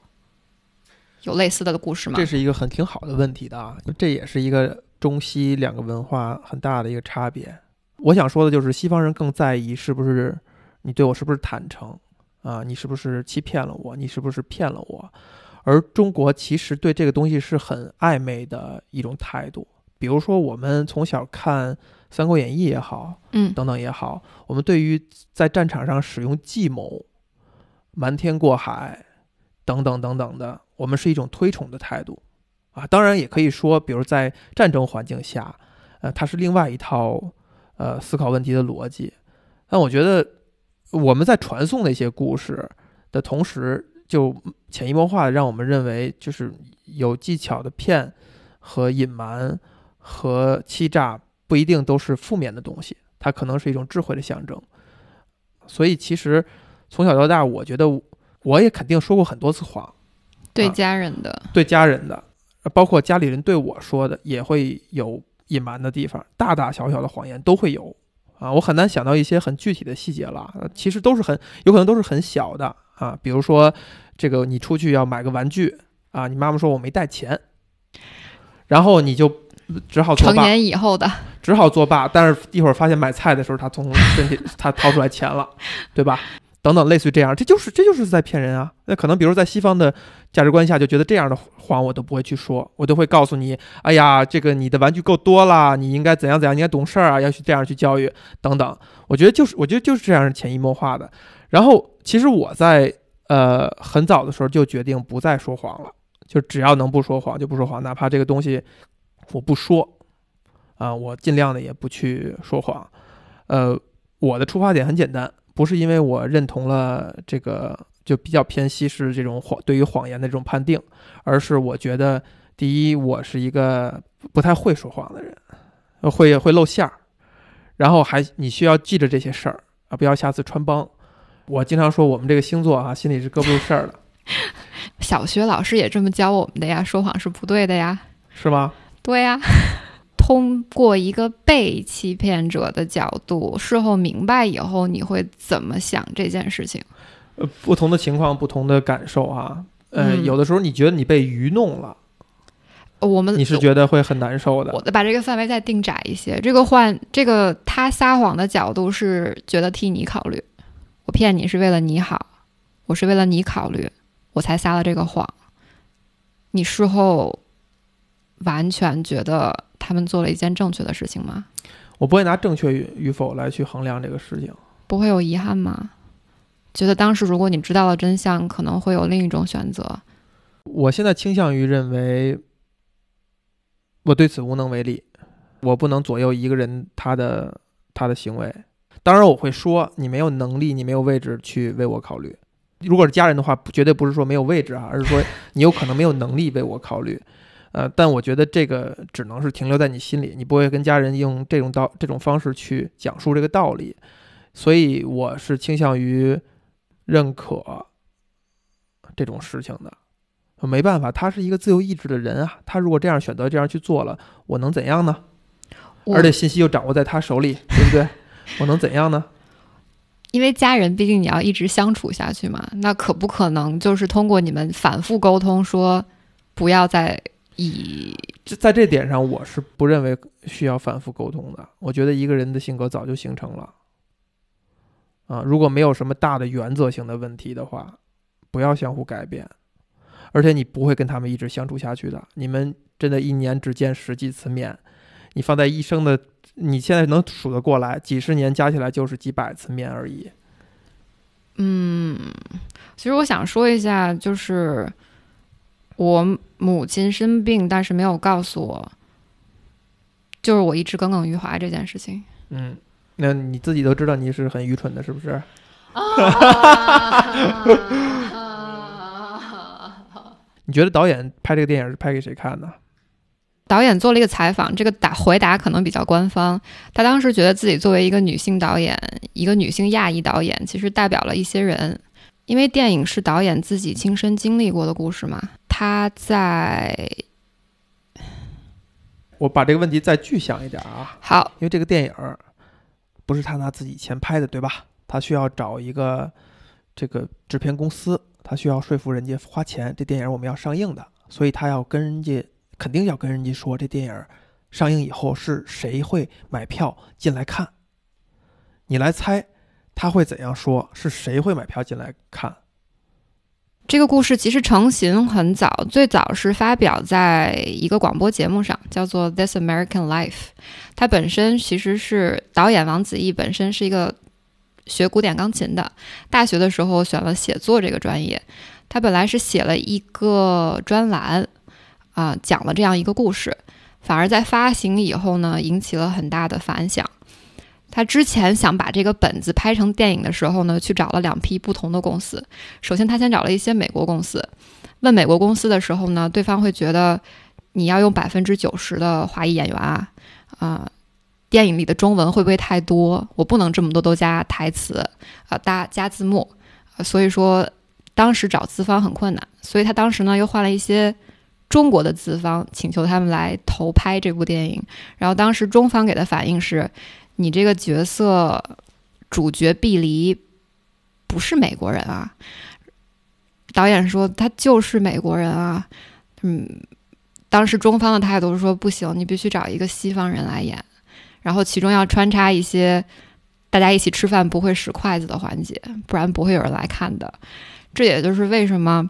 有类似的故事吗？这是一个很挺好的问题的啊，这也是一个中西两个文化很大的一个差别。我想说的就是，西方人更在意是不是你对我是不是坦诚啊，你是不是欺骗了我，你是不是骗了我，而中国其实对这个东西是很暧昧的一种态度。比如说，我们从小看《三国演义》也好，嗯等等也好，我们对于在战场上使用计谋、瞒天过海等等等等的，我们是一种推崇的态度啊。当然，也可以说，比如在战争环境下，呃，它是另外一套呃思考问题的逻辑。但我觉得我们在传送那些故事的同时，就潜移默化的让我们认为，就是有技巧的骗和隐瞒和欺诈不一定都是负面的东西，它可能是一种智慧的象征。所以其实从小到大，我觉得我也肯定说过很多次谎，对啊家人的，对家人的，包括家里人对我说的，也会有隐瞒的地方，大大小小的谎言都会有啊。我很难想到一些很具体的细节了，呃其实都是很有可能都是很小的啊，比如说这个你出去要买个玩具啊，你妈妈说我没带钱，然后你就只好作成，年以后的，只好作罢。但是一会儿发现买菜的时候，他从 身体他掏出来钱了，对吧？等等，类似于这样，这就是这就是在骗人啊。那可能比如在西方的价值观下，就觉得这样的谎我都不会去说，我都会告诉你，哎呀，这个你的玩具够多啦，你应该怎样怎样，你应该懂事儿啊，要去这样去教育等等。我觉得就是我觉得就是这样潜移默化的。然后其实我在呃很早的时候就决定不再说谎了，就只要能不说谎就不说谎，哪怕这个东西我不说啊、我尽量的也不去说谎。呃，我的出发点很简单，不是因为我认同了这个就比较偏西式这种谎对于谎言的这种判定，而是我觉得第一，我是一个不太会说谎的人，呃会会露馅儿，然后还你需要记着这些事儿啊，不要下次穿帮。我经常说我们这个星座啊，心里是搁不住事儿的，小学老师也这么教我们的呀，说谎是不对的呀。是吗？对呀，通过一个被欺骗者的角度，事后明白以后，你会怎么想这件事情？呃，不同的情况，不同的感受啊。呃，嗯有的时候你觉得你被愚弄了，我们你是觉得会很难受的。我把这个范围再定窄一些，这个换这个他撒谎的角度是觉得替你考虑，我骗你是为了你好，我是为了你考虑，我才撒了这个谎。你事后完全觉得他们做了一件正确的事情吗？我不会拿正确与与否来去衡量这个事情。不会有遗憾吗？觉得当时如果你知道了真相，可能会有另一种选择。我现在倾向于认为，我对此无能为力，我不能左右一个人他的他的行为。当然，我会说你没有能力，你没有位置去为我考虑。如果是家人的话，绝对不是说没有位置啊，而是说你有可能没有能力为我考虑。呃，但我觉得这个只能是停留在你心里，你不会跟家人用这种道这种方式去讲述这个道理。所以我是倾向于认可这种事情的。没办法，他是一个自由意志的人啊，他如果这样选择这样去做了，我能怎样呢？而且信息又掌握在他手里，对不对？我能怎样呢？因为家人毕竟你要一直相处下去嘛，那可不可能就是通过你们反复沟通说，不要再以这在这点上，我是不认为需要反复沟通的。我觉得一个人的性格早就形成了。啊，如果没有什么大的原则性的问题的话，不要相互改变。而且你不会跟他们一直相处下去的。你们真的一年只见十几次面，你放在一生的，你现在能数得过来，几十年加起来就是几百次面而已。嗯，其实我想说一下，就是我母亲生病，但是没有告诉我，就是我一直耿耿于怀这件事情。嗯，那你自己都知道你是很愚蠢的，是不是？你觉得导演拍这个电影是拍给谁看的？导演做了一个采访，这个答回答可能比较官方。他当时觉得自己作为一个女性导演，一个女性亚裔导演，其实代表了一些人，因为电影是导演自己亲身经历过的故事嘛。他在 我把这个问题再具象一点啊，好，因为这个电影儿不是他拿自己钱拍的，对吧？他需要找一个这个制片公司，他需要说服人家花钱，这电影我们要上映的，所以他要跟人家肯定要跟人家说，这电影上映以后是谁会买票进来看？你来猜他会怎样说？是谁会买票进来看？这个故事其实成型很早，最早是发表在一个广播节目上，叫做《This American Life》。它本身其实是导演王子异本身是一个学古典钢琴的，大学的时候选了写作这个专业。他本来是写了一个专栏，啊，讲了这样一个故事，反而在发行以后呢，引起了很大的反响。他之前想把这个本子拍成电影的时候呢，去找了两批不同的公司。首先，他先找了一些美国公司，问美国公司的时候呢，对方会觉得你要用百分之九十的华裔演员啊，啊，电影里的中文会不会太多？我不能这么多都加台词，啊，加加字幕，所以说当时找资方很困难。所以他当时呢又换了一些中国的资方，请求他们来投拍这部电影。然后当时中方给的反应是。你这个角色主角毕离不是美国人啊？导演说他就是美国人啊。嗯，当时中方的态度是说不行，你必须找一个西方人来演，然后其中要穿插一些大家一起吃饭不会使筷子的环节，不然不会有人来看的。这也就是为什么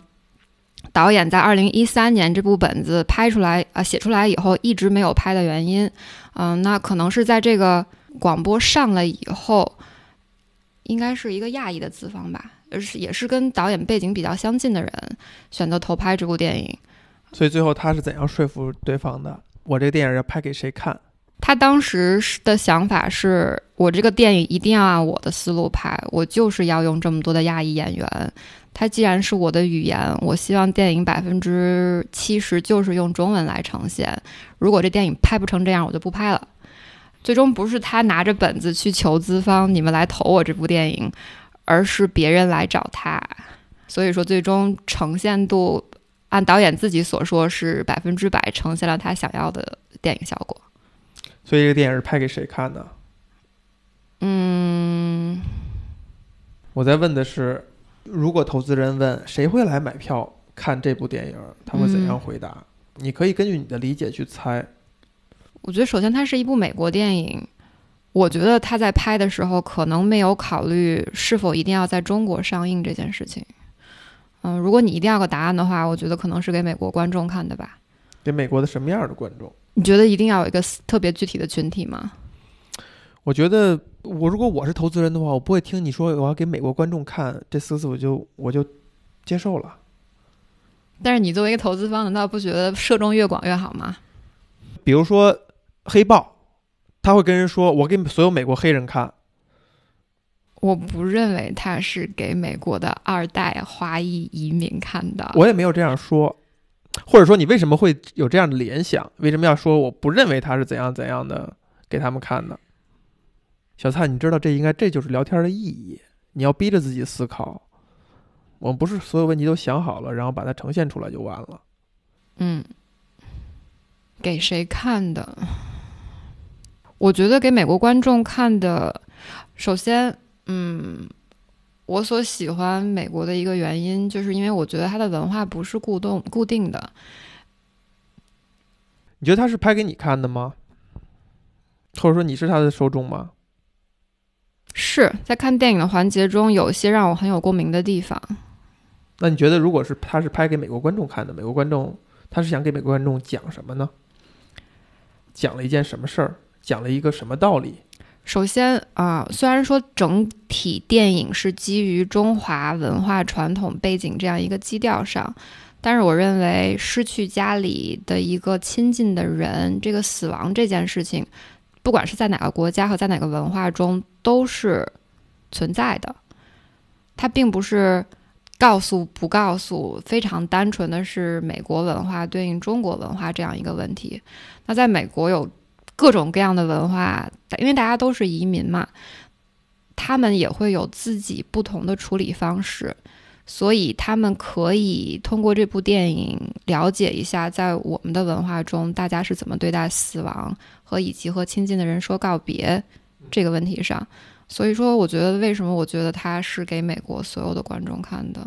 导演在二零一三年这部本子拍出来啊写出来以后一直没有拍的原因。嗯，那可能是在这个。广播上了以后，应该是一个亚裔的资方吧，而是也是跟导演背景比较相近的人选择投拍这部电影。所以最后他是怎样说服对方的？我这个电影要拍给谁看？他当时的想法是我这个电影一定要按我的思路拍，我就是要用这么多的亚裔演员。他既然是我的语言，我希望电影百分之七十就是用中文来呈现。如果这电影拍不成这样，我就不拍了。最终不是他拿着本子去求资方，你们来投我这部电影，而是别人来找他。所以说，最终呈现度按导演自己所说是百分之百呈现了他想要的电影效果。所以这个电影是拍给谁看的？嗯，我在问的是，如果投资人问谁会来买票看这部电影，他会怎样回答？你可以根据你的理解去猜。我觉得，首先它是一部美国电影，我觉得他在拍的时候可能没有考虑是否一定要在中国上映这件事情。嗯，如果你一定要个答案的话，我觉得可能是给美国观众看的吧。给美国的什么样的观众？你觉得一定要有一个特别具体的群体吗？我觉得，我如果我是投资人的话，我不会听你说我要给美国观众看这四个字，我就我就接受了。但是你作为一个投资方，难道不觉得受众越广越好吗？比如说。黑豹，他会跟人说：“我给所有美国黑人看。”我不认为他是给美国的二代华裔移民看的。我也没有这样说，或者说你为什么会有这样的联想？为什么要说我不认为他是怎样怎样的给他们看的？小蔡，你知道这应该这就是聊天的意义。你要逼着自己思考。我们不是所有问题都想好了，然后把它呈现出来就完了。嗯，给谁看的？我觉得给美国观众看的，首先，嗯，我所喜欢美国的一个原因，就是因为我觉得它的文化不是固动固定的。你觉得他是拍给你看的吗？或者说你是他的受众吗？是在看电影的环节中，有一些让我很有共鸣的地方。那你觉得，如果是他是拍给美国观众看的，美国观众他是想给美国观众讲什么呢？讲了一件什么事儿？讲了一个什么道理？首先啊，虽然说整体电影是基于中华文化传统背景这样一个基调上，但是我认为失去家里的一个亲近的人，这个死亡这件事情，不管是在哪个国家和在哪个文化中都是存在的。它并不是告诉不告诉，非常单纯的是美国文化对应中国文化这样一个问题。那在美国有。各种各样的文化，因为大家都是移民嘛，他们也会有自己不同的处理方式，所以他们可以通过这部电影了解一下，在我们的文化中，大家是怎么对待死亡和以及和亲近的人说告别这个问题上。所以说，我觉得为什么我觉得它是给美国所有的观众看的。